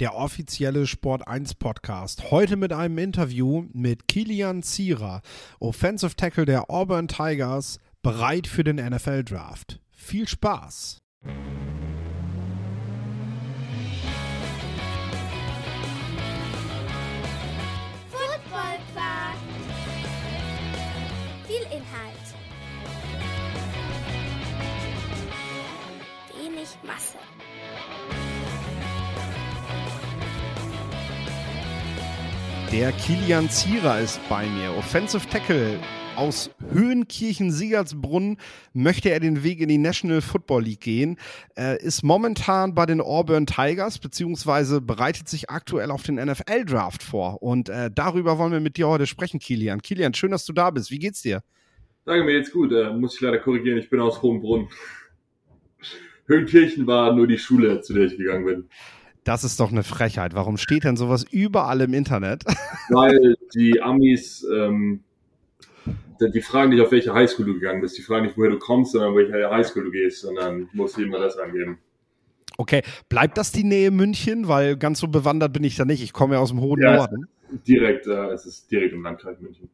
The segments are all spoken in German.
der offizielle Sport 1 Podcast. Heute mit einem Interview mit Kilian Zierer, Offensive Tackle der Auburn Tigers, bereit für den NFL Draft. Viel Spaß! Football Quark. Viel Inhalt. Wenig Masse. Der Kilian Zierer ist bei mir, Offensive Tackle aus Höhenkirchen-Siegertsbrunn möchte er den Weg in die National Football League gehen, äh, ist momentan bei den Auburn Tigers, beziehungsweise bereitet sich aktuell auf den NFL-Draft vor. Und äh, darüber wollen wir mit dir heute sprechen, Kilian. Kilian, schön, dass du da bist. Wie geht's dir? Danke, mir geht's gut. Äh, muss ich leider korrigieren, ich bin aus Hohenbrunn. Höhenkirchen war nur die Schule, zu der ich gegangen bin. Das ist doch eine Frechheit. Warum steht denn sowas überall im Internet? Weil die Amis, ähm, die fragen nicht, auf welche Highschool du gegangen bist. Die fragen nicht, woher du kommst, sondern welche Highschool du gehst. Und dann musst du immer das angeben. Okay, bleibt das die Nähe München? Weil ganz so bewandert bin ich da nicht. Ich komme ja aus dem hohen Ja, Norden. Direkt, äh, es ist direkt im Landkreis München.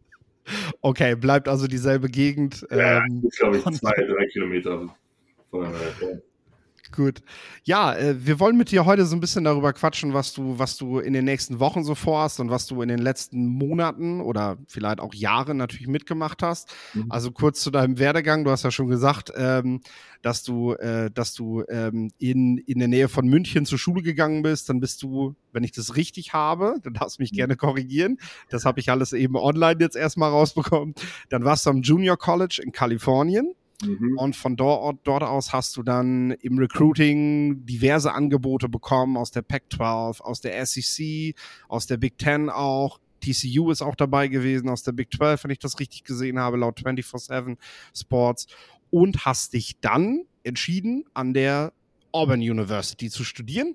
Okay, bleibt also dieselbe Gegend. Ja, ähm, ist, glaube ich, zwei, drei Kilometer voneinander. Gut. Ja, äh, wir wollen mit dir heute so ein bisschen darüber quatschen, was du, was du in den nächsten Wochen so vorhast und was du in den letzten Monaten oder vielleicht auch Jahren natürlich mitgemacht hast. Mhm. Also kurz zu deinem Werdegang. Du hast ja schon gesagt, ähm, dass du, äh, dass du ähm, in, in der Nähe von München zur Schule gegangen bist. Dann bist du, wenn ich das richtig habe, dann darfst du mich Mhm. gerne korrigieren. Das habe ich alles eben online jetzt erstmal rausbekommen. Dann warst du am Junior College in Kalifornien. Mhm. Und von dort, dort aus hast du dann im Recruiting diverse Angebote bekommen aus der Pac-12, aus der SEC, aus der Big Ten auch. TCU ist auch dabei gewesen aus der Big 12, wenn ich das richtig gesehen habe, laut 24-7 Sports. Und hast dich dann entschieden, an der Auburn University zu studieren.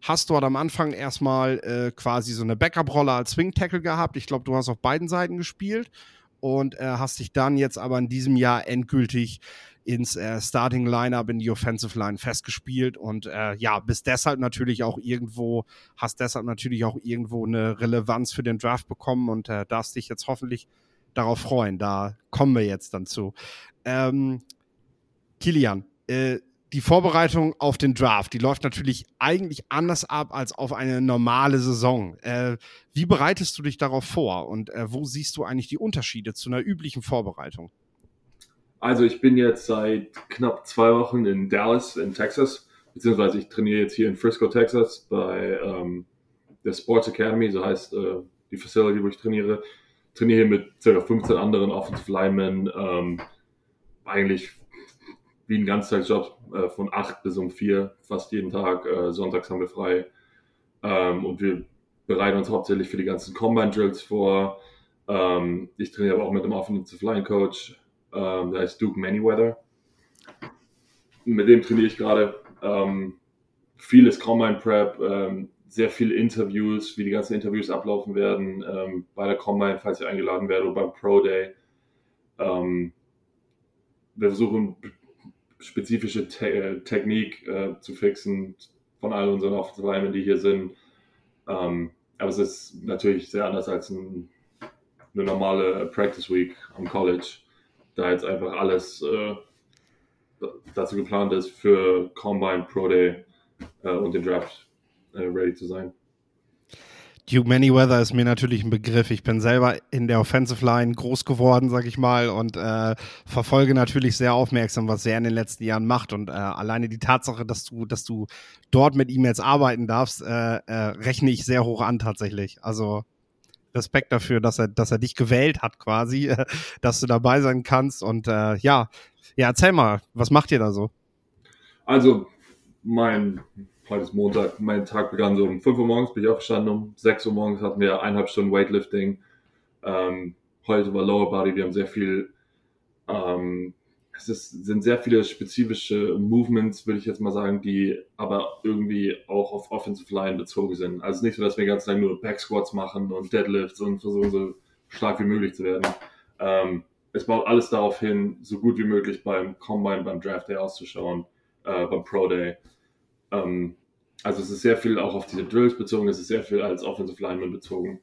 Hast dort am Anfang erstmal äh, quasi so eine Backup-Rolle als Swing Tackle gehabt. Ich glaube, du hast auf beiden Seiten gespielt und äh, hast dich dann jetzt aber in diesem Jahr endgültig ins äh, Starting Lineup in die Offensive Line festgespielt und äh, ja, bist deshalb natürlich auch irgendwo, hast deshalb natürlich auch irgendwo eine Relevanz für den Draft bekommen und äh, darfst dich jetzt hoffentlich darauf freuen. Da kommen wir jetzt dann zu. Ähm, Kilian, äh, die Vorbereitung auf den Draft, die läuft natürlich eigentlich anders ab als auf eine normale Saison. Äh, wie bereitest du dich darauf vor und äh, wo siehst du eigentlich die Unterschiede zu einer üblichen Vorbereitung? Also ich bin jetzt seit knapp zwei Wochen in Dallas in Texas, beziehungsweise ich trainiere jetzt hier in Frisco, Texas bei ähm, der Sports Academy, so heißt äh, die Facility, wo ich trainiere. Trainiere hier mit ca. 15 anderen Offensive Linemen, ähm, eigentlich wie ein Ganztagsjob äh, von 8 bis um 4, fast jeden Tag. Äh, sonntags haben wir frei. Ähm, und wir bereiten uns hauptsächlich für die ganzen Combine Drills vor. Ähm, ich trainiere aber auch mit einem Offensive Line Coach, ähm, der heißt Duke Manyweather. Mit dem trainiere ich gerade. Ähm, vieles Combine Prep, ähm, sehr viele Interviews, wie die ganzen Interviews ablaufen werden. Ähm, bei der Combine, falls ich eingeladen werde, oder beim Pro Day. Wir versuchen spezifische Te äh, Technik äh, zu fixen von all unseren Offensive die hier sind. Ähm, aber es ist natürlich sehr anders als ein, eine normale Practice Week am College, da jetzt einfach alles äh, dazu geplant ist, für Combine, Pro Day äh, und den Draft äh, ready zu sein. Duke Manyweather ist mir natürlich ein Begriff. Ich bin selber in der Offensive Line groß geworden, sag ich mal, und äh, verfolge natürlich sehr aufmerksam, was er in den letzten Jahren macht. Und äh, alleine die Tatsache, dass du, dass du dort mit ihm jetzt arbeiten darfst, äh, äh, rechne ich sehr hoch an tatsächlich. Also Respekt dafür, dass er, dass er dich gewählt hat, quasi, äh, dass du dabei sein kannst. Und äh, ja, ja, erzähl mal, was macht ihr da so? Also, mein, heute ist Montag, mein Tag begann so um 5 Uhr morgens, bin ich aufgestanden, um 6 Uhr morgens hatten wir eineinhalb Stunden Weightlifting. Ähm, heute war Lower Body, wir haben sehr viel Ähm, es ist, sind sehr viele spezifische Movements, würde ich jetzt mal sagen, die aber irgendwie auch auf Offensive Line bezogen sind. Also nicht so, dass wir ganz lange nur Back Squats machen und Deadlifts und versuchen so stark wie möglich zu werden. Ähm, es baut alles darauf hin, so gut wie möglich beim Combine, beim Draft Day auszuschauen, äh, beim Pro Day. Ähm, also es ist sehr viel auch auf diese Drills bezogen, es ist sehr viel als Offensive Lineman bezogen.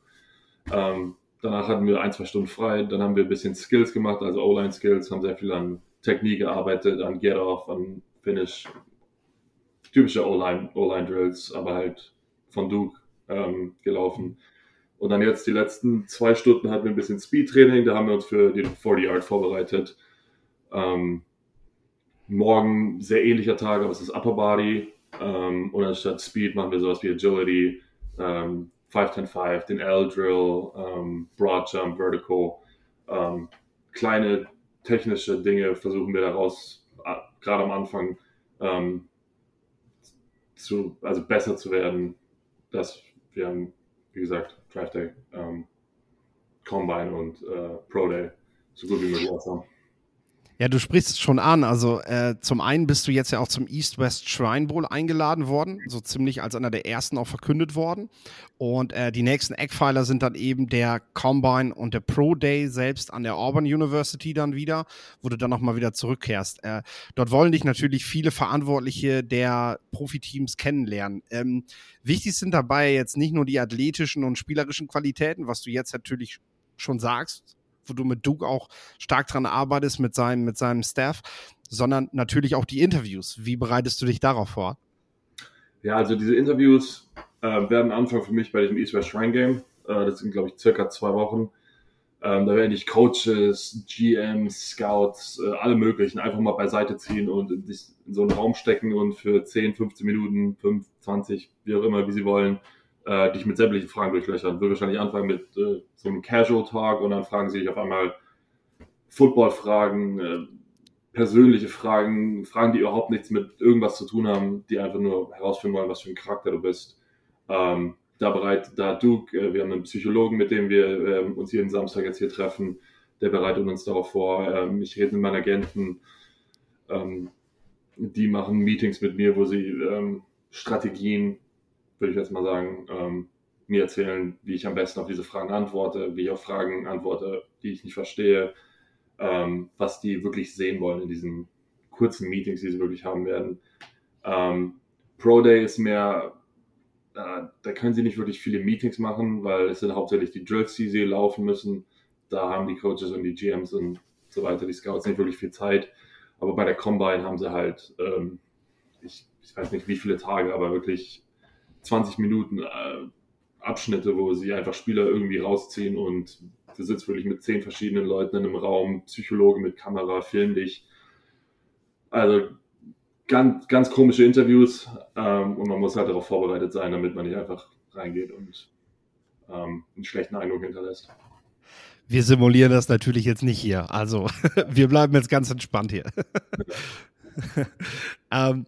Ähm, danach hatten wir ein, zwei Stunden frei, dann haben wir ein bisschen Skills gemacht, also O-Line Skills, haben sehr viel an Technik gearbeitet, an Get-Off, an Finish. Typische O-Line-Drills, aber halt von Duke ähm, gelaufen. Und dann jetzt die letzten zwei Stunden hatten wir ein bisschen Speed-Training, da haben wir uns für die 40 Yard vorbereitet. Ähm, morgen sehr ähnlicher Tag, aber es ist Upper Body. Ähm, und anstatt Speed machen wir sowas wie Agility, ähm, 5-10-5, den L-Drill, ähm, Broad Jump, Vertical. Ähm, kleine technische Dinge versuchen wir daraus, äh, gerade am Anfang, ähm, zu, also besser zu werden. Dass wir haben, wie gesagt, Draft Day, ähm, Combine und äh, Pro Day so gut wie möglich aushaben. Ja, du sprichst es schon an. Also äh, zum einen bist du jetzt ja auch zum East-West Shrine Bowl eingeladen worden, so ziemlich als einer der ersten auch verkündet worden. Und äh, die nächsten Eckpfeiler sind dann eben der Combine und der Pro Day selbst an der Auburn University dann wieder, wo du dann nochmal wieder zurückkehrst. Äh, dort wollen dich natürlich viele Verantwortliche der Profiteams kennenlernen. Ähm, wichtig sind dabei jetzt nicht nur die athletischen und spielerischen Qualitäten, was du jetzt natürlich schon sagst, wo du mit Duke auch stark dran arbeitest mit seinem, mit seinem Staff, sondern natürlich auch die Interviews. Wie bereitest du dich darauf vor? Ja, also diese Interviews äh, werden Anfang für mich bei diesem East West Shrine Game. Äh, das sind, glaube ich, circa zwei Wochen. Ähm, da werde ich Coaches, GMs, Scouts, äh, alle möglichen einfach mal beiseite ziehen und sich in so einen Raum stecken und für 10, 15 Minuten, 5, 20, wie auch immer, wie sie wollen, äh, dich mit sämtlichen Fragen durchlöchern. Würde wahrscheinlich anfangen mit äh, so einem Casual Talk und dann fragen sie dich auf einmal Football-Fragen, äh, persönliche Fragen, Fragen, die überhaupt nichts mit irgendwas zu tun haben, die einfach nur herausfinden wollen, was für ein Charakter du bist. Ähm, da bereit, da Duke, äh, wir haben einen Psychologen, mit dem wir äh, uns jeden Samstag jetzt hier treffen, der bereitet uns darauf vor. Ähm, ich rede mit meinen Agenten, ähm, die machen Meetings mit mir, wo sie ähm, Strategien würde ich jetzt mal sagen, ähm, mir erzählen, wie ich am besten auf diese Fragen antworte, wie ich auf Fragen antworte, die ich nicht verstehe, ähm, was die wirklich sehen wollen in diesen kurzen Meetings, die sie wirklich haben werden. Ähm, Pro Day ist mehr, äh, da können sie nicht wirklich viele Meetings machen, weil es sind hauptsächlich die Drills, die sie laufen müssen. Da haben die Coaches und die GMs und so weiter, die Scouts nicht wirklich viel Zeit. Aber bei der Combine haben sie halt, ähm, ich, ich weiß nicht wie viele Tage, aber wirklich 20 Minuten äh, Abschnitte, wo sie einfach Spieler irgendwie rausziehen und du sitzt wirklich mit zehn verschiedenen Leuten in einem Raum, Psychologe mit Kamera, film dich. Also ganz, ganz komische Interviews ähm, und man muss halt darauf vorbereitet sein, damit man nicht einfach reingeht und ähm, einen schlechten Eindruck hinterlässt. Wir simulieren das natürlich jetzt nicht hier. Also wir bleiben jetzt ganz entspannt hier. ähm,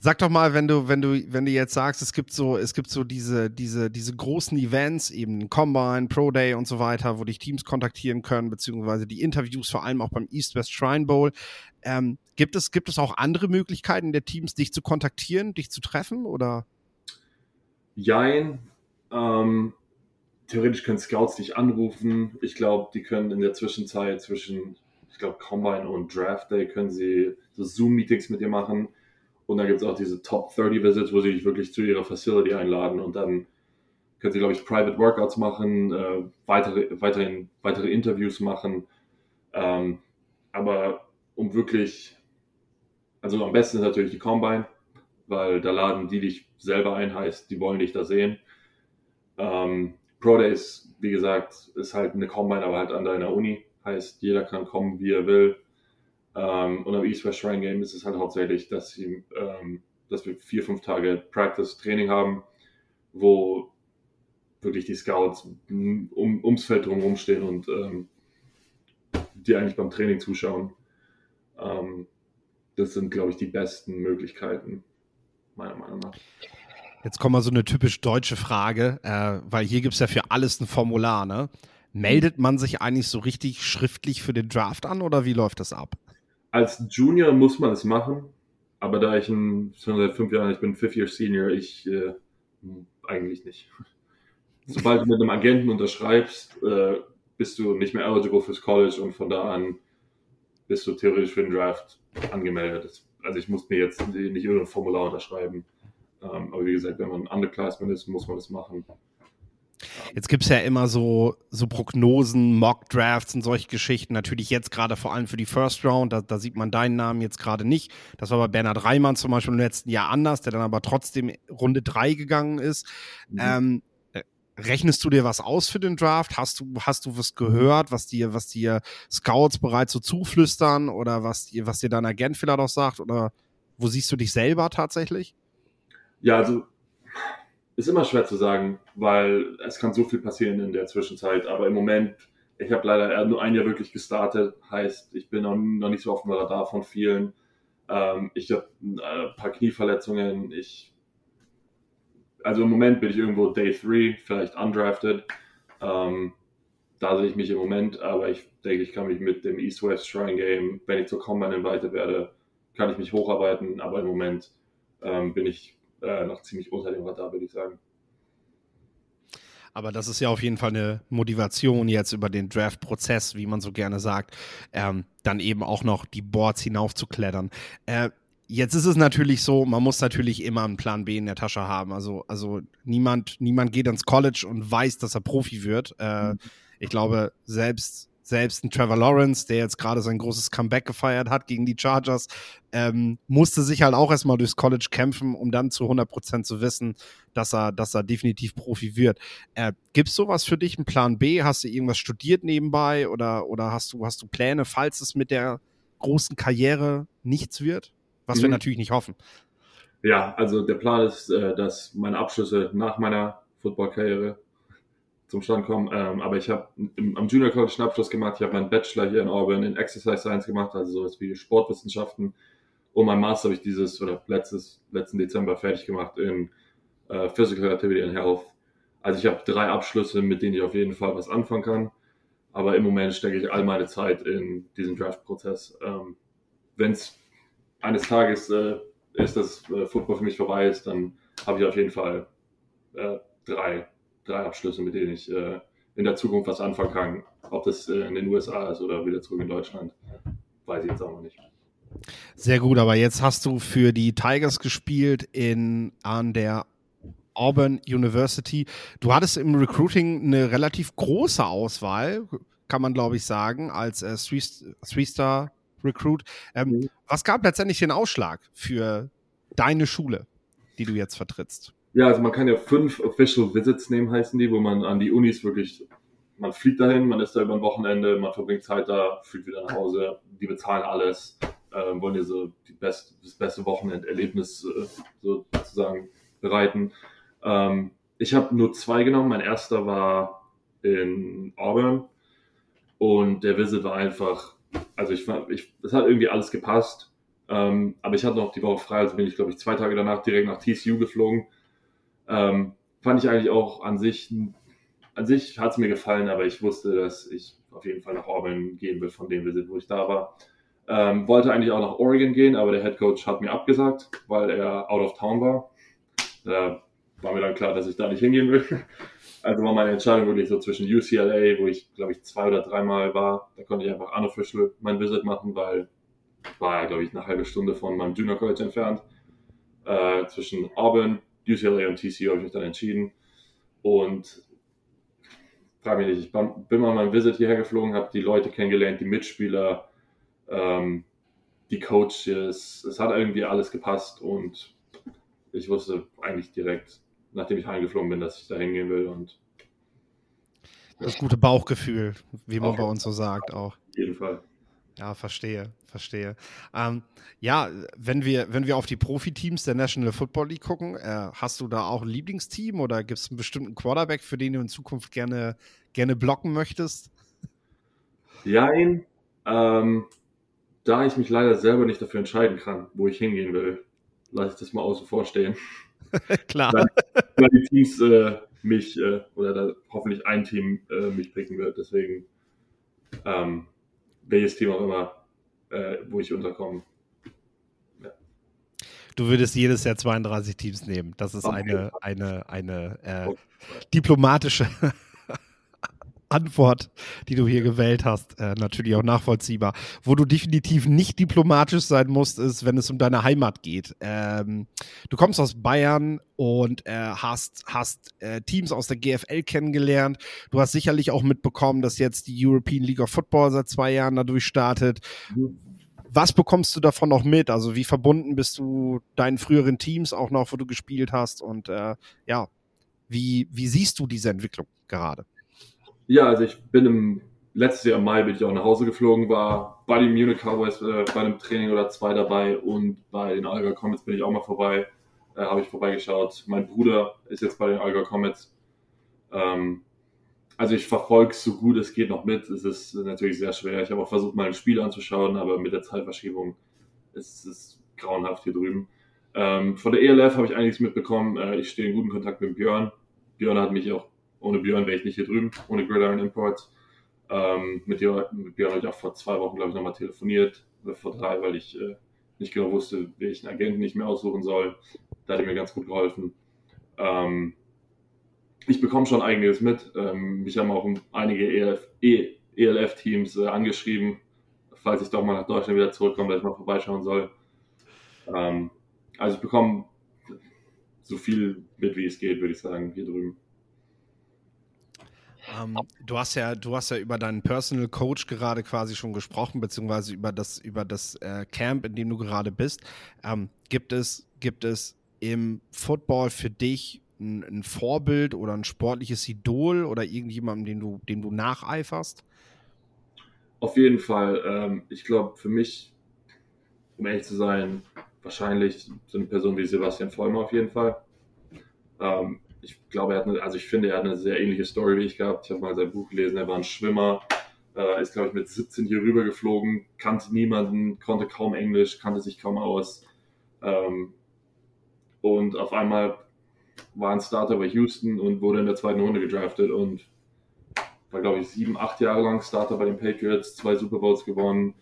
Sag doch mal, wenn du, wenn du, wenn du jetzt sagst, es gibt so, es gibt so diese, diese, diese großen Events, eben Combine, Pro Day und so weiter, wo dich Teams kontaktieren können, beziehungsweise die Interviews, vor allem auch beim East West Shrine Bowl. Ähm, gibt es, gibt es auch andere Möglichkeiten der Teams, dich zu kontaktieren, dich zu treffen oder? Jein. Ähm, theoretisch können Scouts dich anrufen. Ich glaube, die können in der Zwischenzeit zwischen, ich glaube, Combine und Draft Day können sie so Zoom-Meetings mit dir machen und dann gibt es auch diese Top 30 Visits, wo sie dich wirklich zu ihrer Facility einladen und dann können sie, glaube ich, Private Workouts machen, äh, weitere, weiterhin, weitere Interviews machen. Ähm, aber um wirklich, also am besten ist natürlich die Combine, weil da laden die dich selber ein, heißt, die wollen dich da sehen. Ähm, Pro Days, wie gesagt, ist halt eine Combine, aber halt an deiner Uni. Heißt, jeder kann kommen, wie er will. Ähm, und am East West Shrine Game ist es halt hauptsächlich, dass, sie, ähm, dass wir vier, fünf Tage Practice-Training haben, wo wirklich die Scouts um, ums Feld drumherum stehen und ähm, die eigentlich beim Training zuschauen. Ähm, das sind, glaube ich, die besten Möglichkeiten, meiner Meinung nach. Jetzt kommt mal so eine typisch deutsche Frage, äh, weil hier gibt es ja für alles ein Formular, ne? meldet man sich eigentlich so richtig schriftlich für den Draft an oder wie läuft das ab? Als Junior muss man es machen, aber da ich ein, schon seit fünf Jahren, ich bin Fifth-Year Senior, ich äh, eigentlich nicht. Sobald du mit einem Agenten unterschreibst, äh, bist du nicht mehr eligible fürs College und von da an bist du theoretisch für den Draft angemeldet. Also ich muss mir jetzt nicht irgendein Formular unterschreiben. Ähm, aber wie gesagt, wenn man Underclassman ist, muss man das machen. Jetzt gibt es ja immer so, so Prognosen, Mock-Drafts und solche Geschichten. Natürlich jetzt gerade vor allem für die First Round, da, da sieht man deinen Namen jetzt gerade nicht. Das war bei Bernhard Reimann zum Beispiel im letzten Jahr anders, der dann aber trotzdem Runde 3 gegangen ist. Mhm. Ähm, äh, rechnest du dir was aus für den Draft? Hast du, hast du was gehört, was dir, was dir Scouts bereits so zuflüstern oder was dir, was dir dein Agent vielleicht auch sagt? Oder wo siehst du dich selber tatsächlich? Ja, also ist immer schwer zu sagen, weil es kann so viel passieren in der Zwischenzeit. Aber im Moment, ich habe leider nur ein Jahr wirklich gestartet, heißt, ich bin noch, nicht so auf dem Radar von vielen. Ähm, ich habe äh, ein paar Knieverletzungen. Ich, also im Moment bin ich irgendwo Day 3, vielleicht undrafted. Ähm, da sehe ich mich im Moment, aber ich denke, ich kann mich mit dem East-West Shrine Game, wenn ich zur Combine invited werde, kann ich mich hocharbeiten. Aber im Moment ähm, bin ich äh, noch ziemlich unter dem Radar, würde ich sagen. Aber das ist ja auf jeden Fall eine Motivation jetzt über den Draft-Prozess, wie man so gerne sagt, ähm, dann eben auch noch die Boards hinaufzuklettern. Äh, jetzt ist es natürlich so, man muss natürlich immer einen Plan B in der Tasche haben. Also, also niemand, niemand geht ins College und weiß, dass er Profi wird. Äh, mhm. Ich glaube, selbst selbst ein Trevor Lawrence, der jetzt gerade sein großes Comeback gefeiert hat gegen die Chargers, ähm, musste sich halt auch erstmal durchs College kämpfen, um dann zu 100% zu wissen, dass er, dass er definitiv Profi wird. Äh, Gibt es sowas für dich, einen Plan B? Hast du irgendwas studiert nebenbei oder, oder hast, du, hast du Pläne, falls es mit der großen Karriere nichts wird? Was mhm. wir natürlich nicht hoffen. Ja, also der Plan ist, äh, dass meine Abschlüsse nach meiner Football-Karriere zum Stand kommen. Ähm, aber ich habe am Junior College einen Abschluss gemacht. Ich habe meinen Bachelor hier in Auburn in Exercise Science gemacht, also sowas wie Sportwissenschaften. Und mein Master habe ich dieses oder letztes, letzten Dezember fertig gemacht in äh, Physical Activity and Health. Also ich habe drei Abschlüsse, mit denen ich auf jeden Fall was anfangen kann. Aber im Moment stecke ich all meine Zeit in diesen Draft-Prozess. Ähm, Wenn es eines Tages äh, ist, dass äh, Football für mich vorbei ist, dann habe ich auf jeden Fall äh, drei drei Abschlüsse, mit denen ich äh, in der Zukunft was anfangen kann. Ob das äh, in den USA ist oder wieder zurück in Deutschland, weiß ich jetzt auch noch nicht. Sehr gut, aber jetzt hast du für die Tigers gespielt in, an der Auburn University. Du hattest im Recruiting eine relativ große Auswahl, kann man glaube ich sagen, als äh, Three-Star Recruit. Ähm, mhm. Was gab letztendlich den Ausschlag für deine Schule, die du jetzt vertrittst? Ja, also man kann ja fünf Official Visits nehmen, heißen die, wo man an die Unis wirklich, man fliegt dahin, man ist da über ein Wochenende, man verbringt Zeit da, fliegt wieder nach Hause, die bezahlen alles, äh, wollen dir so die best, das beste Wochenenderlebnis äh, sozusagen bereiten. Ähm, ich habe nur zwei genommen. Mein erster war in Auburn und der Visit war einfach, also ich, ich es hat irgendwie alles gepasst. Ähm, aber ich hatte noch die Woche frei, also bin ich, glaube ich, zwei Tage danach direkt nach TCU geflogen ähm, fand ich eigentlich auch an sich, an sich hat es mir gefallen, aber ich wusste, dass ich auf jeden Fall nach Auburn gehen will von dem Visit, wo ich da war. Ähm, wollte eigentlich auch nach Oregon gehen, aber der Head Coach hat mir abgesagt, weil er out of town war. Da war mir dann klar, dass ich da nicht hingehen will. Also war meine Entscheidung wirklich so zwischen UCLA, wo ich glaube ich zwei oder dreimal war. Da konnte ich einfach unofficial mein Visit machen, weil war ja glaube ich eine halbe Stunde von meinem Junior College entfernt. Äh, zwischen Auburn, UCLA und TCU habe ich mich dann entschieden. Und frage mich nicht, ich bin mal mein Visit hierher geflogen, habe die Leute kennengelernt, die Mitspieler, ähm, die Coaches. Es hat irgendwie alles gepasst und ich wusste eigentlich direkt, nachdem ich heimgeflogen bin, dass ich da hingehen will. Und das gute Bauchgefühl, wie man bei uns so sagt, auch. Auf jeden Fall. Ja, verstehe, verstehe. Ähm, ja, wenn wir, wenn wir auf die Profiteams der National Football League gucken, äh, hast du da auch ein Lieblingsteam oder gibt es einen bestimmten Quarterback, für den du in Zukunft gerne, gerne blocken möchtest? Jein. Ähm, da ich mich leider selber nicht dafür entscheiden kann, wo ich hingehen will, lasse ich das mal außen vor stehen. Klar. Weil, weil die Teams äh, mich äh, oder da hoffentlich ein Team äh, mich picken wird. Deswegen ähm, welches Team auch immer, äh, wo ich unterkomme. Ja. Du würdest jedes Jahr 32 Teams nehmen. Das ist eine, eine, eine äh, diplomatische Antwort, die du hier gewählt hast, äh, natürlich auch nachvollziehbar. Wo du definitiv nicht diplomatisch sein musst, ist, wenn es um deine Heimat geht. Ähm, du kommst aus Bayern und äh, hast, hast äh, Teams aus der GFL kennengelernt. Du hast sicherlich auch mitbekommen, dass jetzt die European League of Football seit zwei Jahren dadurch startet. Was bekommst du davon noch mit? Also wie verbunden bist du deinen früheren Teams auch noch, wo du gespielt hast? Und äh, ja, wie, wie siehst du diese Entwicklung gerade? Ja, also ich bin im letztes Jahr im Mai bin ich auch nach Hause geflogen, war bei den Munich Cowboys äh, bei einem Training oder zwei dabei und bei den Alga Comets bin ich auch mal vorbei, äh, habe ich vorbeigeschaut. Mein Bruder ist jetzt bei den Alga Comets. Ähm, also ich verfolge so gut es geht noch mit. Es ist natürlich sehr schwer. Ich habe auch versucht, mal ein Spiel anzuschauen, aber mit der Zeitverschiebung ist es grauenhaft hier drüben. Ähm, von der ELF habe ich einiges mitbekommen. Äh, ich stehe in guten Kontakt mit Björn. Björn hat mich auch ohne Björn wäre ich nicht hier drüben, ohne Gridiron Imports. Ähm, mit, mit Björn habe ich auch vor zwei Wochen, glaube ich, nochmal telefoniert, oder vor drei, weil ich äh, nicht genau wusste, welchen Agenten ich mir aussuchen soll. Da hat er mir ganz gut geholfen. Ähm, ich bekomme schon einiges mit. Ähm, mich haben auch einige ELF, e, ELF-Teams äh, angeschrieben, falls ich doch mal nach Deutschland wieder zurückkomme, dass ich mal vorbeischauen soll. Ähm, also ich bekomme so viel mit, wie es geht, würde ich sagen, hier drüben. Ähm, du hast ja, du hast ja über deinen Personal Coach gerade quasi schon gesprochen, beziehungsweise über das, über das äh, Camp, in dem du gerade bist. Ähm, gibt es, gibt es im Football für dich ein, ein, Vorbild oder ein sportliches Idol oder irgendjemandem, den du, dem du nacheiferst? Auf jeden Fall. Ähm, ich glaube, für mich, um ehrlich zu sein, wahrscheinlich so eine Person wie Sebastian Vollmer auf jeden Fall. Ähm, ich glaube, er hat eine, also ich finde, er hat eine sehr ähnliche Story wie ich gehabt. Ich habe mal sein Buch gelesen, er war ein Schwimmer, äh, ist, glaube ich, mit 17 hier rüber geflogen, kannte niemanden, konnte kaum Englisch, kannte sich kaum aus. Ähm, und auf einmal war ein Starter bei Houston und wurde in der zweiten Runde gedraftet und war, glaube ich, sieben, acht Jahre lang Starter bei den Patriots, zwei Super Bowls gewonnen,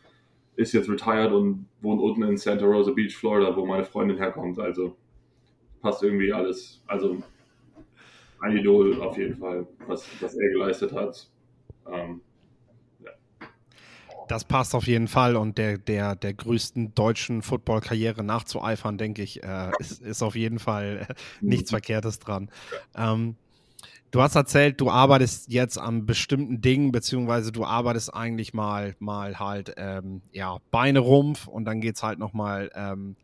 ist jetzt retired und wohnt unten in Santa Rosa Beach, Florida, wo meine Freundin herkommt. Also passt irgendwie alles. Also ein Idol auf jeden Fall, was, was er geleistet hat. Ähm, ja. Das passt auf jeden Fall und der, der, der größten deutschen Football-Karriere nachzueifern, denke ich, äh, ist, ist auf jeden Fall äh, nichts mhm. Verkehrtes dran. Ähm, du hast erzählt, du arbeitest jetzt an bestimmten Dingen, beziehungsweise du arbeitest eigentlich mal, mal halt, ähm, ja, Beine rumpf und dann geht es halt nochmal ähm,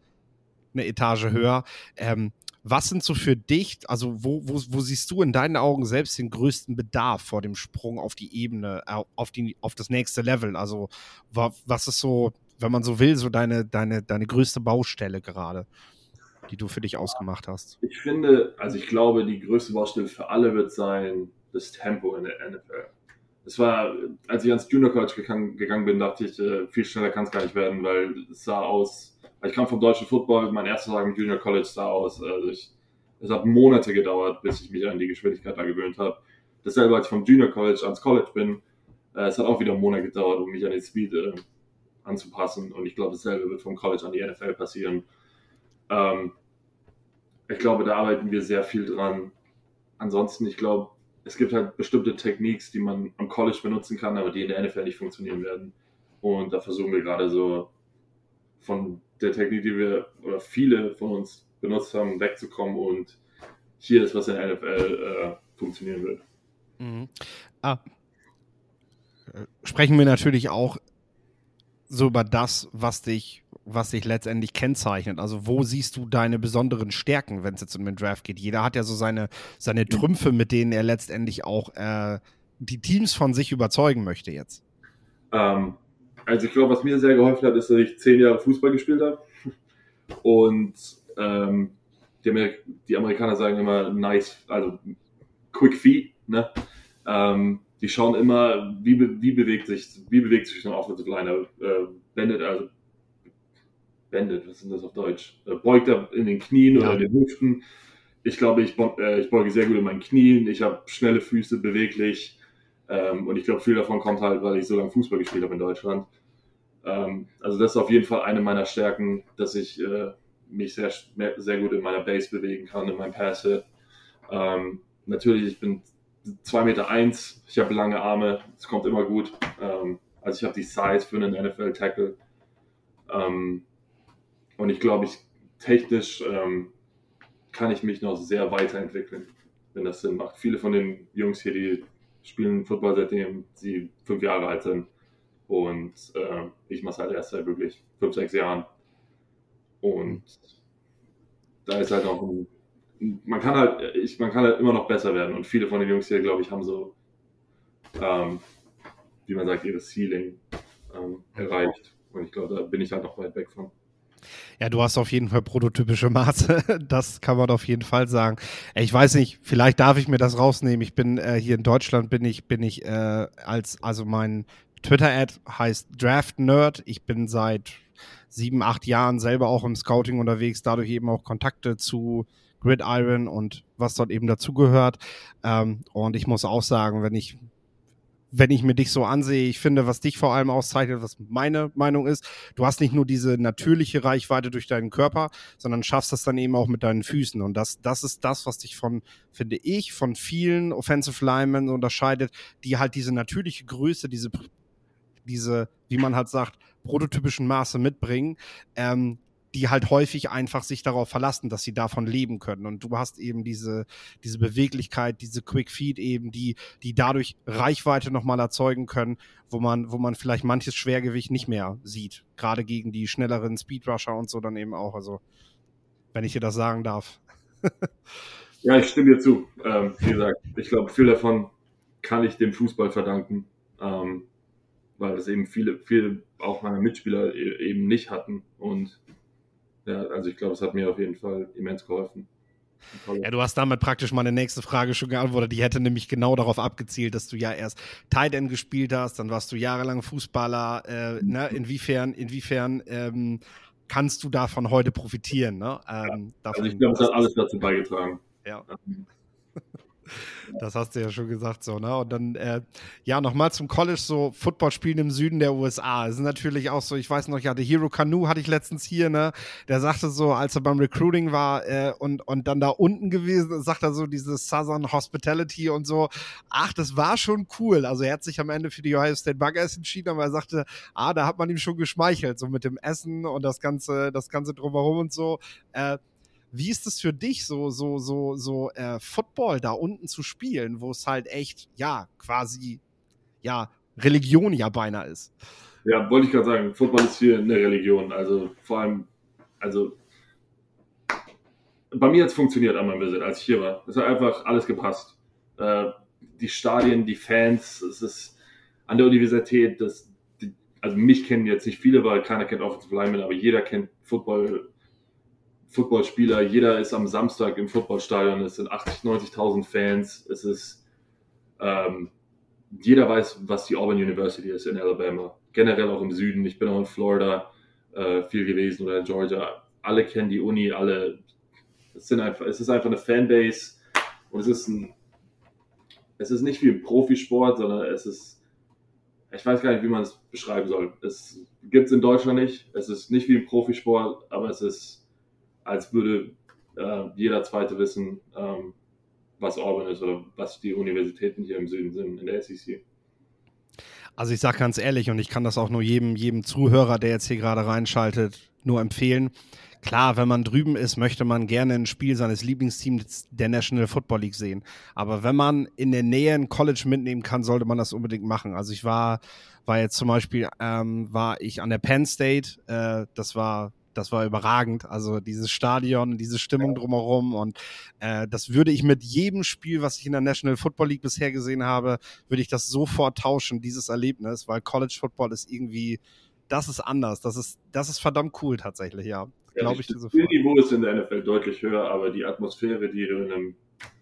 eine Etage höher. Ähm, was sind so für dich, also wo, wo, wo siehst du in deinen Augen selbst den größten Bedarf vor dem Sprung auf die Ebene, äh, auf, die, auf das nächste Level? Also was ist so, wenn man so will, so deine, deine, deine größte Baustelle gerade, die du für dich ausgemacht hast? Ich finde, also ich glaube, die größte Baustelle für alle wird sein, das Tempo in der NFL. Es war, als ich ans Junior College gegangen, gegangen bin, dachte ich, äh, viel schneller kann es gar nicht werden, weil es sah aus, ich kam vom deutschen Football, mein erster Tag im Junior College sah aus. Also ich, es hat Monate gedauert, bis ich mich an die Geschwindigkeit da gewöhnt habe. Dasselbe, als ich vom Junior College ans College bin, äh, es hat auch wieder Monate gedauert, um mich an den Speed äh, anzupassen. Und ich glaube, dasselbe wird vom College an die NFL passieren. Ähm, ich glaube, da arbeiten wir sehr viel dran. Ansonsten, ich glaube, es gibt halt bestimmte Techniques, die man am College benutzen kann, aber die in der NFL nicht funktionieren werden. Und da versuchen wir gerade so von der Technik, die wir oder viele von uns benutzt haben, wegzukommen und hier ist, was in der NFL äh, funktionieren wird. Mhm. Ah. Sprechen wir natürlich auch so über das, was dich, was dich letztendlich kennzeichnet. Also wo siehst du deine besonderen Stärken, wenn es jetzt um den Draft geht? Jeder hat ja so seine, seine Trümpfe, mit denen er letztendlich auch äh, die Teams von sich überzeugen möchte jetzt. Ähm, also ich glaube, was mir sehr geholfen hat, ist, dass ich zehn Jahre Fußball gespielt habe. Und ähm, die, Amerik die, Amerikaner sagen immer nice, also quick feet, ne? Ähm, die schauen immer, wie, be wie bewegt sich, wie bewegt sich ein Offensive Liner, äh, wendet, also wendet, was ist das auf Deutsch? Äh, beugt er in den Knien ja. oder in den Hüften, ich glaube, ich, äh, ich beuge sehr gut in meinen Knien, ich habe schnelle Füße, beweglich. Ähm, und ich glaube, viel davon kommt halt, weil ich so lange Fußball gespielt habe in Deutschland. Ähm, also das ist auf jeden Fall eine meiner Stärken, dass ich äh, mich sehr, sehr gut in meiner Base bewegen kann, in meinem pass ähm, natürlich, ich bin 2,1 Meter, eins, ich habe lange Arme, es kommt immer gut. Ähm, also ich habe die Size für einen NFL-Tackle. Ähm, und ich glaube, ich technisch ähm, kann ich mich noch sehr weiterentwickeln, wenn das Sinn macht. Viele von den Jungs hier, die spielen Football seitdem sie fünf Jahre alt sind. Und äh, ich mache es halt erst seit wirklich fünf, sechs Jahren. Und da ist halt auch ein, man kann halt, ich, man kann halt immer noch besser werden. Und viele von den Jungs hier, glaube ich, haben so, ähm, wie man sagt, ihre Ceiling ähm, erreicht. Und ich glaube, da bin ich halt noch weit weg von. Ja, du hast auf jeden Fall prototypische Maße. Das kann man auf jeden Fall sagen. Ich weiß nicht, vielleicht darf ich mir das rausnehmen. Ich bin äh, hier in Deutschland bin ich bin ich äh, als also mein Twitter-Ad heißt Draft Nerd. Ich bin seit sieben, acht Jahren selber auch im Scouting unterwegs, dadurch eben auch Kontakte zu Gridiron und was dort eben dazugehört. Ähm, und ich muss auch sagen, wenn ich wenn ich mir dich so ansehe, ich finde, was dich vor allem auszeichnet, was meine Meinung ist, du hast nicht nur diese natürliche Reichweite durch deinen Körper, sondern schaffst das dann eben auch mit deinen Füßen. Und das, das ist das, was dich von, finde ich, von vielen Offensive Linemen unterscheidet, die halt diese natürliche Größe, diese, diese, wie man halt sagt, prototypischen Maße mitbringen, ähm, die halt häufig einfach sich darauf verlassen, dass sie davon leben können. Und du hast eben diese, diese Beweglichkeit, diese Quick Feed eben, die, die dadurch Reichweite nochmal erzeugen können, wo man, wo man vielleicht manches Schwergewicht nicht mehr sieht. Gerade gegen die schnelleren Speedrusher und so dann eben auch. Also, wenn ich dir das sagen darf. ja, ich stimme dir zu. Ähm, wie gesagt, ich glaube, viel davon kann ich dem Fußball verdanken. Ähm, weil das eben viele, viele auch meine Mitspieler e-, eben nicht hatten. Und ja, also ich glaube, es hat mir auf jeden Fall immens geholfen. Ja, du hast damit praktisch meine nächste Frage schon geantwortet. Die hätte nämlich genau darauf abgezielt, dass du ja erst Tight End gespielt hast, dann warst du jahrelang Fußballer. Äh, ne? Inwiefern, inwiefern ähm, kannst du davon heute profitieren? Ne? Ähm, ja, also ich glaube, es hat alles dazu beigetragen. Ja. Das hast du ja schon gesagt, so, ne? Und dann, äh, ja, nochmal zum College, so Footballspielen im Süden der USA. Das ist natürlich auch so, ich weiß noch, ja, der Hero Canoe hatte ich letztens hier, ne? Der sagte so, als er beim Recruiting war äh, und, und dann da unten gewesen, sagt er so, dieses Southern Hospitality und so. Ach, das war schon cool. Also er hat sich am Ende für die Ohio State Buggers entschieden, aber er sagte, ah, da hat man ihm schon geschmeichelt, so mit dem Essen und das Ganze, das Ganze drumherum und so. Äh, wie ist es für dich, so, so, so, so äh, Football da unten zu spielen, wo es halt echt, ja, quasi, ja, Religion ja beinahe ist? Ja, wollte ich gerade sagen, Football ist hier eine Religion. Also vor allem, also bei mir hat es funktioniert an meinem Visit, als ich hier war. Es hat einfach alles gepasst. Äh, die Stadien, die Fans, es ist an der Universität, das, die, also mich kennen jetzt nicht viele, weil keiner kennt Offensive Lineman, aber jeder kennt Football Footballspieler, jeder ist am Samstag im Footballstadion, es sind 80, 90.000 Fans, es ist, ähm, jeder weiß, was die Auburn University ist in Alabama, generell auch im Süden, ich bin auch in Florida äh, viel gewesen oder in Georgia, alle kennen die Uni, alle, es, sind einfach, es ist einfach eine Fanbase und es ist ein, es ist nicht wie ein Profisport, sondern es ist, ich weiß gar nicht, wie man es beschreiben soll. Es gibt es in Deutschland nicht, es ist nicht wie ein Profisport, aber es ist als würde äh, jeder Zweite wissen, ähm, was Auburn ist oder was die Universitäten hier im Süden sind in der SEC. Also ich sage ganz ehrlich und ich kann das auch nur jedem, jedem Zuhörer, der jetzt hier gerade reinschaltet, nur empfehlen. Klar, wenn man drüben ist, möchte man gerne ein Spiel seines Lieblingsteams der National Football League sehen. Aber wenn man in der Nähe ein College mitnehmen kann, sollte man das unbedingt machen. Also ich war, war jetzt zum Beispiel, ähm, war ich an der Penn State, äh, das war das war überragend. Also dieses Stadion, diese Stimmung drumherum und äh, das würde ich mit jedem Spiel, was ich in der National Football League bisher gesehen habe, würde ich das sofort tauschen, dieses Erlebnis, weil College Football ist irgendwie, das ist anders. Das ist, das ist verdammt cool tatsächlich, ja. ja Glaube ich dir sofort. Das Niveau ist in der NFL deutlich höher, aber die Atmosphäre, die du in einem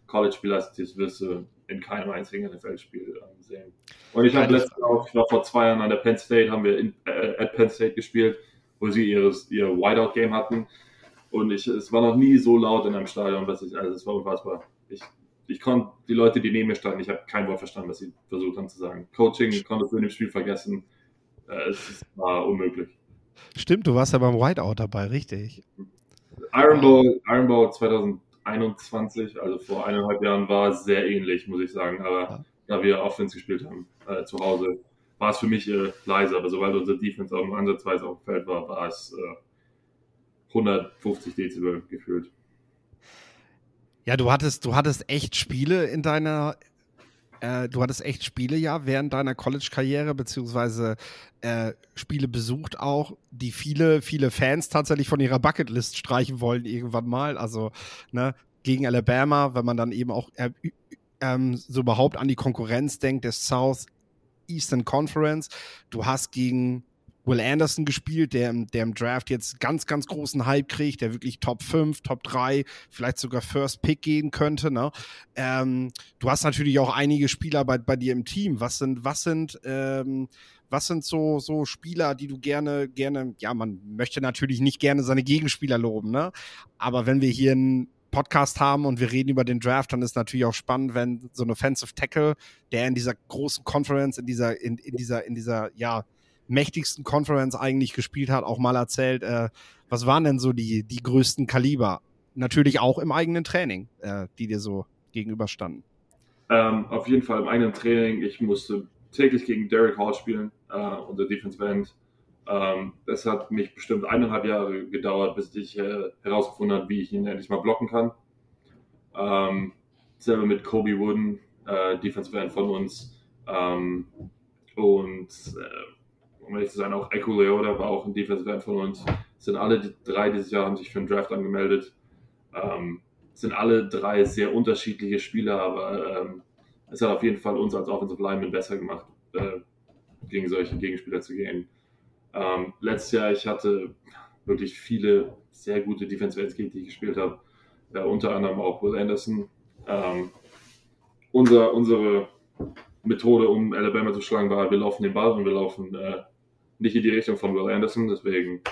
College-Spiel hast, das wirst du in keinem einzigen NFL-Spiel ähm, sehen. Und ich habe letztens auch, ich war vor zwei Jahren an der Penn State, haben wir in, äh, at Penn State gespielt wo sie ihres, ihr Wideout-Game hatten. Und ich, es war noch nie so laut in einem Stadion, dass ich, also es war unfassbar. Ich, ich konnte, die Leute, die neben mir standen, ich habe kein Wort verstanden, was sie versucht haben zu sagen. Coaching konnte ich in dem Spiel vergessen. Äh, es war unmöglich. Stimmt, du warst ja beim Whiteout dabei, richtig. Iron Bowl, Iron Bowl 2021, also vor eineinhalb Jahren, war sehr ähnlich, muss ich sagen. Aber ja. da wir Offense gespielt haben äh, zu Hause, war es für mich äh, leise. Aber sobald unsere Defense auch ansatzweise auf dem Feld war, war es äh, 150 Dezibel gefühlt. Ja, du hattest, du hattest echt Spiele in deiner, äh, du hattest echt Spiele ja während deiner College-Karriere, beziehungsweise äh, Spiele besucht auch, die viele, viele Fans tatsächlich von ihrer Bucketlist streichen wollen irgendwann mal. Also, ne, gegen Alabama, wenn man dann eben auch äh, ähm, so überhaupt an die Konkurrenz denkt, der South Eastern Conference. Du hast gegen Will Anderson gespielt, der, der im Draft jetzt ganz, ganz großen Hype kriegt, der wirklich Top 5, Top 3, vielleicht sogar First Pick gehen könnte. Ne? Ähm, du hast natürlich auch einige Spieler bei, bei dir im Team. Was sind, was sind, ähm, was sind so, so Spieler, die du gerne, gerne, ja, man möchte natürlich nicht gerne seine Gegenspieler loben, ne? Aber wenn wir hier einen Podcast haben und wir reden über den Draft, dann ist natürlich auch spannend, wenn so ein Offensive Tackle, der in dieser großen Conference, in dieser, in, in dieser, in dieser, ja, mächtigsten Conference eigentlich gespielt hat, auch mal erzählt, äh, was waren denn so die, die größten Kaliber? Natürlich auch im eigenen Training, äh, die dir so gegenüberstanden. Ähm, auf jeden Fall im eigenen Training. Ich musste täglich gegen Derek Hall spielen, äh, unser Defense End. Ähm, das hat mich bestimmt eineinhalb Jahre gedauert, bis ich äh, herausgefunden habe, wie ich ihn endlich mal blocken kann. Ähm, selber mit Kobe Wooden, äh, Defensive End von uns. Ähm, und äh, um ehrlich zu sein, auch Echo Leota war auch ein Defensive End von uns. Sind alle drei dieses Jahr haben sich für den Draft angemeldet. Ähm, sind alle drei sehr unterschiedliche Spieler, aber ähm, es hat auf jeden Fall uns als Offensive Lineman besser gemacht, äh, gegen solche Gegenspieler zu gehen. Ähm, letztes Jahr, ich hatte wirklich viele sehr gute Defensive Ends, die ich gespielt habe. Ja, unter anderem auch Will Anderson. Ähm, unser, unsere Methode, um Alabama zu schlagen, war, wir laufen den Ball und wir laufen äh, nicht in die Richtung von Will Anderson, deswegen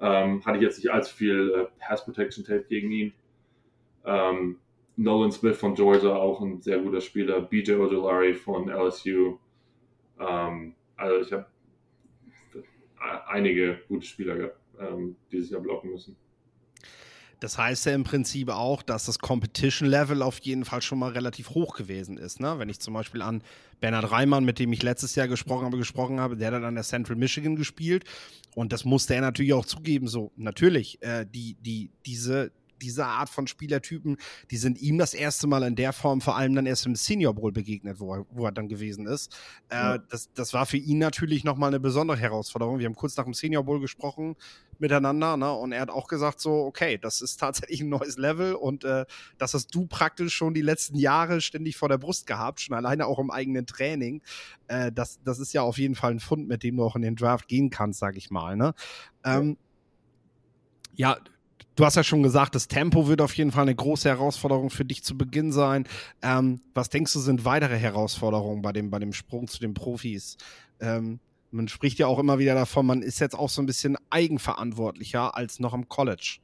ähm, hatte ich jetzt nicht allzu viel äh, Pass Protection Tape gegen ihn. Ähm, Nolan Smith von Georgia, auch ein sehr guter Spieler. BJ Ojolari von LSU. Ähm, also ich habe einige gute Spieler ähm, dieses Jahr blocken müssen. Das heißt ja im Prinzip auch, dass das Competition-Level auf jeden Fall schon mal relativ hoch gewesen ist. Ne? Wenn ich zum Beispiel an Bernhard Reimann, mit dem ich letztes Jahr gesprochen habe, gesprochen habe, der hat dann an der Central Michigan gespielt. Und das musste er natürlich auch zugeben. So, natürlich, äh, die, die, diese, diese Art von Spielertypen, die sind ihm das erste Mal in der Form vor allem dann erst im Senior Bowl begegnet, wo er, wo er dann gewesen ist. Äh, ja. das, das war für ihn natürlich nochmal eine besondere Herausforderung. Wir haben kurz nach dem Senior Bowl gesprochen miteinander ne? und er hat auch gesagt so, okay, das ist tatsächlich ein neues Level und äh, das hast du praktisch schon die letzten Jahre ständig vor der Brust gehabt, schon alleine auch im eigenen Training. Äh, das, das ist ja auf jeden Fall ein Fund, mit dem du auch in den Draft gehen kannst, sag ich mal. Ne? Ähm, ja, Du hast ja schon gesagt, das Tempo wird auf jeden Fall eine große Herausforderung für dich zu Beginn sein. Ähm, was denkst du, sind weitere Herausforderungen bei dem, bei dem Sprung zu den Profis? Ähm, man spricht ja auch immer wieder davon, man ist jetzt auch so ein bisschen eigenverantwortlicher als noch im College.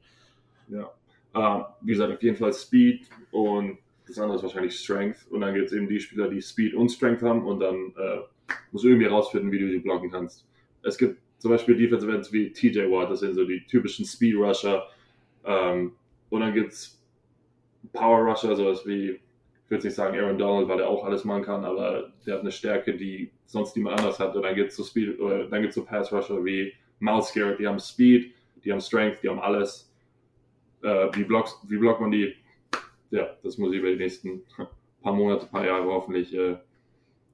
Ja, uh, wie gesagt, auf jeden Fall Speed und das andere ist wahrscheinlich Strength. Und dann gibt es eben die Spieler, die Speed und Strength haben und dann äh, musst du irgendwie herausfinden, wie du sie blocken kannst. Es gibt zum Beispiel Defensive Ends wie TJ Watt, das sind so die typischen Speed Rusher, ähm, und dann gibt es Power Rusher, sowas wie, ich würde nicht sagen Aaron Donald, weil der auch alles machen kann, aber der hat eine Stärke, die sonst niemand anders hat. Und dann gibt es so Speed, oder dann gibt so Pass Rusher wie Mouse Garrett, die haben Speed, die haben Strength, die haben alles. Äh, wie, blockst, wie blockt man die? Ja, das muss ich über die nächsten paar Monate, paar Jahre hoffentlich äh,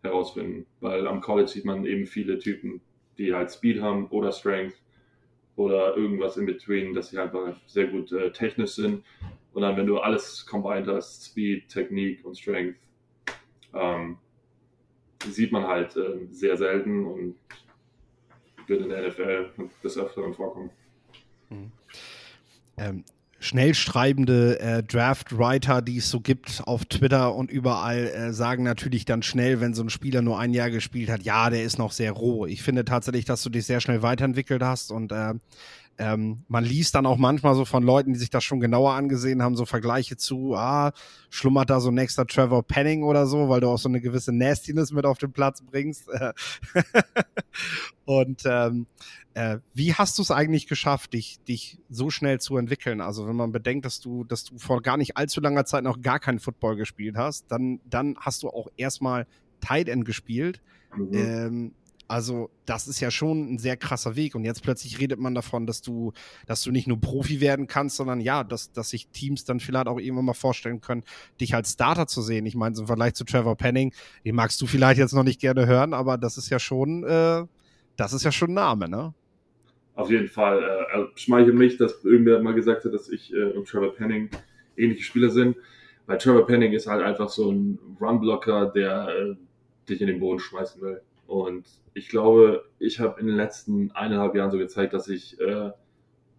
herausfinden. Weil am College sieht man eben viele Typen, die halt Speed haben oder Strength oder irgendwas in between, dass sie einfach sehr gut äh, technisch sind. Und dann, wenn du alles combined hast, Speed, Technik und Strength, ähm, sieht man halt äh, sehr selten und wird in der NFL des Öfteren vorkommen. Mhm. Ähm, schnellschreibende äh, Draft-Writer, die es so gibt auf Twitter und überall, äh, sagen natürlich dann schnell, wenn so ein Spieler nur ein Jahr gespielt hat, ja, der ist noch sehr roh. Ich finde tatsächlich, dass du dich sehr schnell weiterentwickelt hast und äh, ähm, man liest dann auch manchmal so von Leuten, die sich das schon genauer angesehen haben, so Vergleiche zu, ah, schlummert da so nächster Trevor Penning oder so, weil du auch so eine gewisse Nastiness mit auf den Platz bringst. Und ähm, äh, wie hast du es eigentlich geschafft, dich, dich so schnell zu entwickeln? Also wenn man bedenkt, dass du, dass du vor gar nicht allzu langer Zeit noch gar keinen Football gespielt hast, dann, dann hast du auch erstmal Tight End gespielt. Mhm. Ähm, also, das ist ja schon ein sehr krasser Weg. Und jetzt plötzlich redet man davon, dass du, dass du nicht nur Profi werden kannst, sondern ja, dass, dass sich Teams dann vielleicht auch irgendwann mal vorstellen können, dich als Starter zu sehen. Ich meine, im Vergleich zu Trevor Penning, den magst du vielleicht jetzt noch nicht gerne hören, aber das ist ja schon, äh, das ist ja schon ein Name, ne? Auf jeden Fall. Äh, schmeichelt mich, dass irgendwer mal gesagt hat, dass ich äh, und Trevor Penning ähnliche Spieler sind. Weil Trevor Penning ist halt einfach so ein Runblocker, der äh, dich in den Boden schmeißen will. Und ich glaube, ich habe in den letzten eineinhalb Jahren so gezeigt, dass ich äh,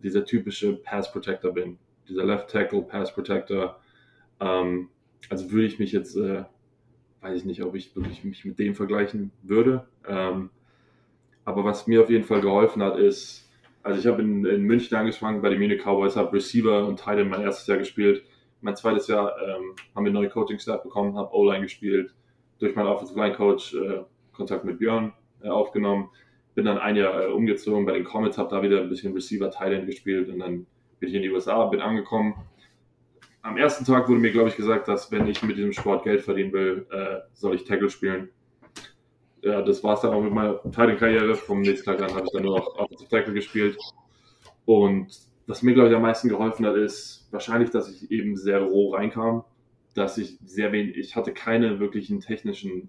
dieser typische Pass Protector bin. Dieser Left Tackle Pass Protector. Ähm, also würde ich mich jetzt, äh, weiß ich nicht, ob ich wirklich mich mit dem vergleichen würde. Ähm, aber was mir auf jeden Fall geholfen hat, ist, also ich habe in, in, München angefangen bei den Munich Cowboys, habe Receiver und Tight mein erstes Jahr gespielt. Mein zweites Jahr ähm, haben wir neue Coaching-Staff bekommen, habe O-Line gespielt. Durch meinen Offensive Line Coach äh, Kontakt mit Björn äh, aufgenommen. Bin dann ein Jahr äh, umgezogen bei den Comets, habe da wieder ein bisschen Receiver Thailand gespielt und dann bin ich in die USA, bin angekommen. Am ersten Tag wurde mir, glaube ich, gesagt, dass wenn ich mit diesem Sport Geld verdienen will, äh, soll ich Tackle spielen. Ja, das war es dann auch mit meiner Thailand-Karriere. Vom nächsten Tag an habe ich dann nur noch Offensive Tackle gespielt. Und was mir, glaube ich, am meisten geholfen hat, ist wahrscheinlich, dass ich eben sehr roh reinkam, dass ich sehr wenig, ich hatte keine wirklichen technischen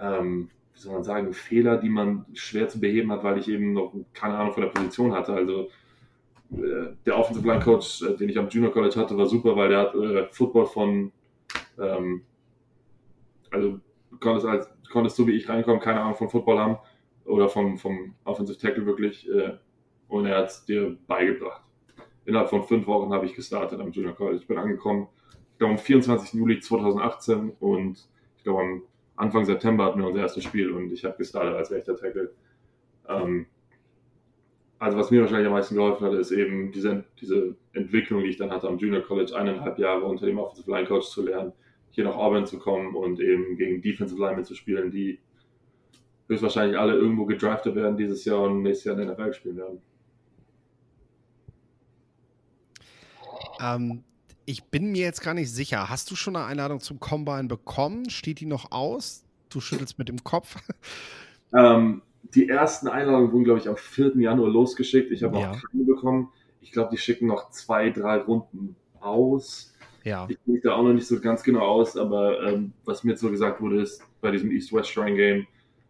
ähm, wie soll man sagen, Fehler, die man schwer zu beheben hat, weil ich eben noch keine Ahnung von der Position hatte. Also äh, der Offensive Line Coach, äh, den ich am Junior College hatte, war super, weil der hat äh, Football von, ähm, also du konntest, als, du konntest so wie ich reinkommen, keine Ahnung von Football haben oder vom, vom Offensive Tackle wirklich äh, und er hat es dir beigebracht. Innerhalb von fünf Wochen habe ich gestartet am Junior College. Ich bin angekommen, ich glaube am 24. Juli 2018 und ich glaube am Anfang September hatten wir unser erstes Spiel und ich habe gestartet als rechter Tackle. Ähm, also was mir wahrscheinlich am meisten geholfen hat, ist eben diese, diese Entwicklung, die ich dann hatte am Junior College, eineinhalb Jahre unter dem Offensive Line Coach zu lernen, hier nach Auburn zu kommen und eben gegen Defensive Linemen zu spielen, die höchstwahrscheinlich alle irgendwo gedraftet werden dieses Jahr und nächstes Jahr in der NFL spielen werden. Ähm, ich bin mir jetzt gar nicht sicher. Hast du schon eine Einladung zum Combine bekommen? Steht die noch aus? Du schüttelst mit dem Kopf. Ähm, die ersten Einladungen wurden, glaube ich, am 4. Januar losgeschickt. Ich habe ja. auch keine bekommen. Ich glaube, die schicken noch zwei, drei Runden aus. Ja. Ich mich da auch noch nicht so ganz genau aus, aber ähm, was mir jetzt so gesagt wurde, ist bei diesem East-West Shrine Game,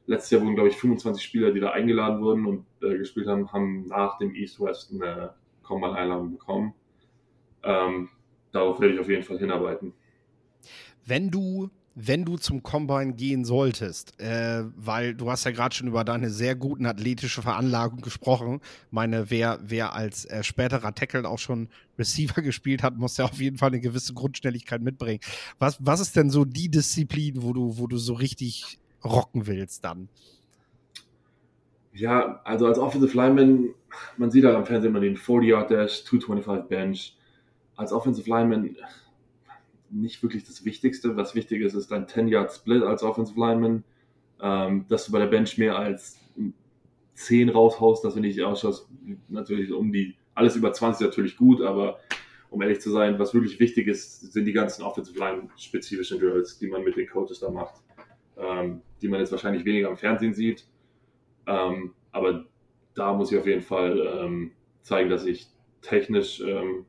letztes Jahr wurden, glaube ich, 25 Spieler, die da eingeladen wurden und äh, gespielt haben, haben nach dem East-West eine Combine-Einladung bekommen. Ähm, darauf werde ich auf jeden Fall hinarbeiten. Wenn du wenn du zum Combine gehen solltest, äh, weil du hast ja gerade schon über deine sehr guten athletische Veranlagung gesprochen. Meine, wer, wer als äh, späterer Tackle auch schon Receiver gespielt hat, muss ja auf jeden Fall eine gewisse Grundschnelligkeit mitbringen. Was, was ist denn so die Disziplin, wo du, wo du so richtig rocken willst dann? Ja, also als Offensive Lineman, man sieht halt am Fernsehen immer den 40-Yard-Dash, 225 Bench, als Offensive Lineman nicht wirklich das Wichtigste. Was wichtig ist, ist dein 10-Yard-Split als Offensive Lineman, ähm, dass du bei der Bench mehr als 10 raushaust, dass du nicht ausschaust, natürlich um die, alles über 20 natürlich gut, aber um ehrlich zu sein, was wirklich wichtig ist, sind die ganzen Offensive Line-spezifischen Drills, die man mit den Coaches da macht, ähm, die man jetzt wahrscheinlich weniger am Fernsehen sieht. Ähm, aber da muss ich auf jeden Fall ähm, zeigen, dass ich technisch ähm,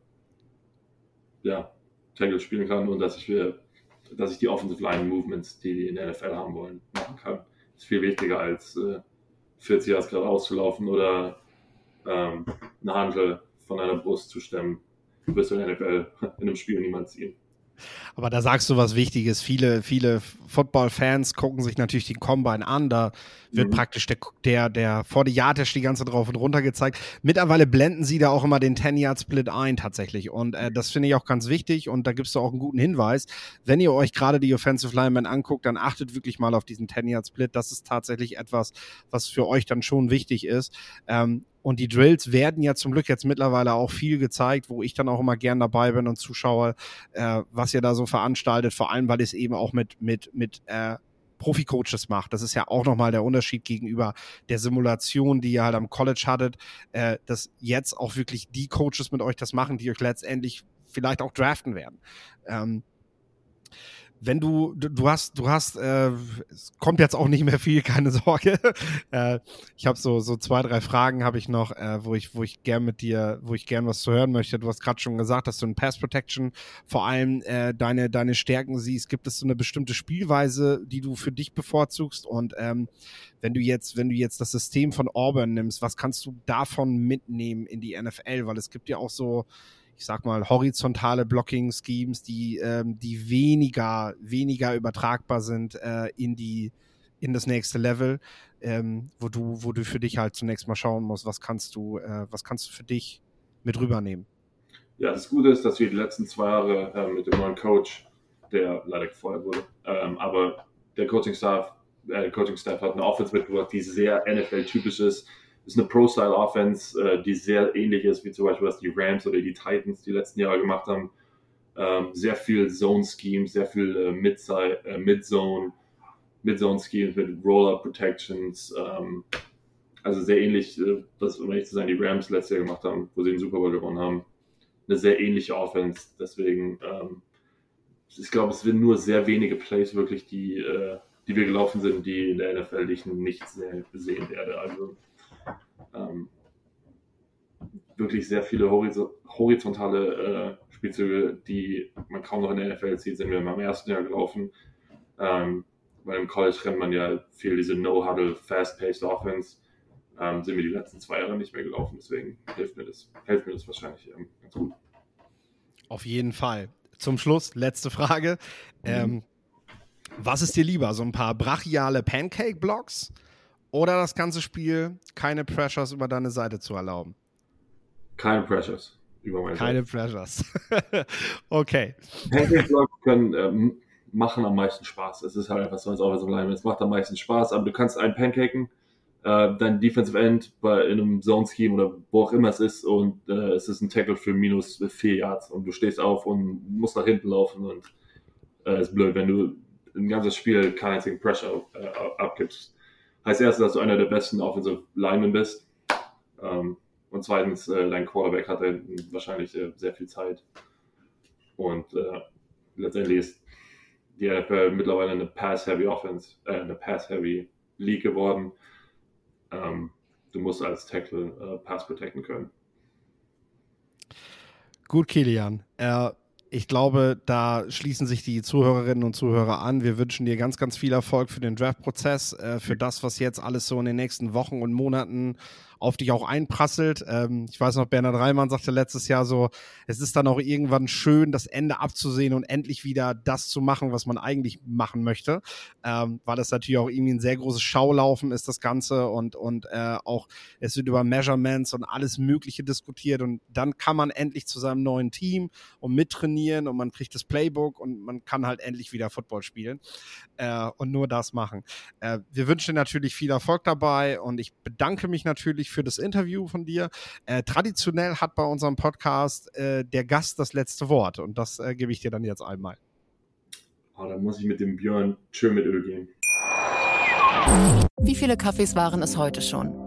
ja, Tackle spielen kann und dass ich, wir, dass ich die Offensive Line Movements, die die in der NFL haben wollen, machen kann. Das ist viel wichtiger als äh, 40 Yards gerade auszulaufen oder ähm, eine Handel von einer Brust zu stemmen. Du wirst in der NFL in einem Spiel niemand ziehen. Aber da sagst du was Wichtiges. Viele, viele Football-Fans gucken sich natürlich den Combine an. Da wird mhm. praktisch der, der, der 40-Yard-Dash die ganze drauf und runter gezeigt. Mittlerweile blenden sie da auch immer den 10-Yard-Split ein tatsächlich. Und äh, das finde ich auch ganz wichtig. Und da gibst du auch einen guten Hinweis. Wenn ihr euch gerade die Offensive Linemen anguckt, dann achtet wirklich mal auf diesen 10-Yard-Split. Das ist tatsächlich etwas, was für euch dann schon wichtig ist. Ähm, Und die Drills werden ja zum Glück jetzt mittlerweile auch viel gezeigt, wo ich dann auch immer gern dabei bin und zuschaue, äh, was ihr da so veranstaltet, vor allem weil es eben auch mit, mit, mit äh, Profi-Coaches macht. Das ist ja auch nochmal der Unterschied gegenüber der Simulation, die ihr halt am College hattet, äh, dass jetzt auch wirklich die Coaches mit euch das machen, die euch letztendlich vielleicht auch draften werden. Ähm, wenn du, du, hast, du hast, äh, es kommt jetzt auch nicht mehr viel, keine Sorge. äh, ich habe so, so zwei, drei Fragen habe ich noch, äh, wo ich, wo ich gern mit dir, wo ich gern was zu hören möchte. Du hast gerade schon gesagt, dass du in Pass Protection vor allem äh, deine, deine Stärken siehst. Gibt es so eine bestimmte Spielweise, die du für dich bevorzugst? Und ähm, wenn du jetzt, wenn du jetzt das System von Auburn nimmst, was kannst du davon mitnehmen in die NFL? Weil es gibt ja auch so, ich sag mal, horizontale Blocking-Schemes, die, ähm, die weniger, weniger übertragbar sind äh, in die, in das nächste Level, ähm, wo du, wo du für dich halt zunächst mal schauen musst, was kannst du, äh, was kannst du für dich mit rübernehmen. Ja, das Gute ist, dass wir die letzten zwei Jahre äh, mit dem neuen Coach, der leider gefeuert wurde, ähm, aber der Coaching-Staff, äh, Coaching-Staff hat eine Offense mitgebracht, die sehr NFL-typisch ist ist eine Pro-Style-Offense, äh, die sehr ähnlich ist wie zum Beispiel was die Rams oder die Titans die letzten Jahre gemacht haben. Ähm, sehr viel Zone-Schemes, sehr viel äh, Mid-Zone, äh, Mid-Zone Mid-Zone-Schemes mit Roller-Protections. Ähm, also sehr ähnlich, äh, das, um ehrlich zu sein, die Rams letztes Jahr gemacht haben, wo sie den Super Bowl gewonnen haben. Eine sehr ähnliche Offense. Deswegen, ähm, ich glaube, es sind nur sehr wenige Plays wirklich, die, äh, die wir gelaufen sind, die in der NFL ich nicht sehr sehen werde. Also ähm, wirklich sehr viele horizontale äh, Spielzüge, die man kaum noch in der NFL sieht, sind wir im ersten Jahr gelaufen. Ähm, weil im College rennt man ja viel diese No-Huddle, Fast-Paced Offense. Ähm, sind wir die letzten zwei Jahre nicht mehr gelaufen, deswegen hilft mir das, hilft mir das wahrscheinlich ähm, ganz gut. Auf jeden Fall. Zum Schluss, letzte Frage. Mhm. Ähm, was ist dir lieber? So ein paar brachiale Pancake-Blocks oder das ganze Spiel keine Pressures über deine Seite zu erlauben? Keine Pressures über meine Keine Seite. Pressures. okay. Pancake-Blocks können ähm, machen am meisten Spaß. Es ist halt einfach so, als auch so bleiben. Es macht am meisten Spaß, aber du kannst einen Pancaken, äh, dein Defensive End bei, in einem Zone-Scheme oder wo auch immer es ist und äh, es ist ein Tackle für minus vier Yards und du stehst auf und musst nach hinten laufen und äh, ist blöd, wenn du ein ganzes Spiel keinen einzigen Pressure äh, abgibst heißt erstens, dass du einer der besten Offensive Linemen bist. Ähm, und zweitens, äh, dein Quarterback hat wahrscheinlich äh, sehr viel Zeit. Und äh, letztendlich ist die NFL mittlerweile eine Pass-Heavy Offense, äh, eine Pass-Heavy League geworden. Ähm, du musst als Tackle äh, Pass protecten können. Gut, Kilian. Äh, ich glaube, da schließen sich die Zuhörerinnen und Zuhörer an. Wir wünschen dir ganz, ganz viel Erfolg für den Draft-Prozess, äh, für das, was jetzt alles so in den nächsten Wochen und Monaten auf dich auch einprasselt. Ähm, ich weiß noch, Bernhard Reimann sagte letztes Jahr so, es ist dann auch irgendwann schön, das Ende abzusehen und endlich wieder das zu machen, was man eigentlich machen möchte, ähm, weil das natürlich auch irgendwie ein sehr großes Schaulaufen ist, das Ganze und, und äh, auch es wird über Measurements und alles Mögliche diskutiert und dann kann man endlich zu seinem neuen Team und mittrainieren und man kriegt das Playbook und man kann halt endlich wieder Football spielen äh, und nur das machen. Äh, wir wünschen natürlich viel Erfolg dabei und ich bedanke mich natürlich natürlich für das Interview von dir. Äh, traditionell hat bei unserem Podcast äh, der Gast das letzte Wort und das äh, gebe ich dir dann jetzt einmal. Oh, dann muss ich mit dem Björn schön mit Öl gehen. Wie viele Kaffees waren es heute schon?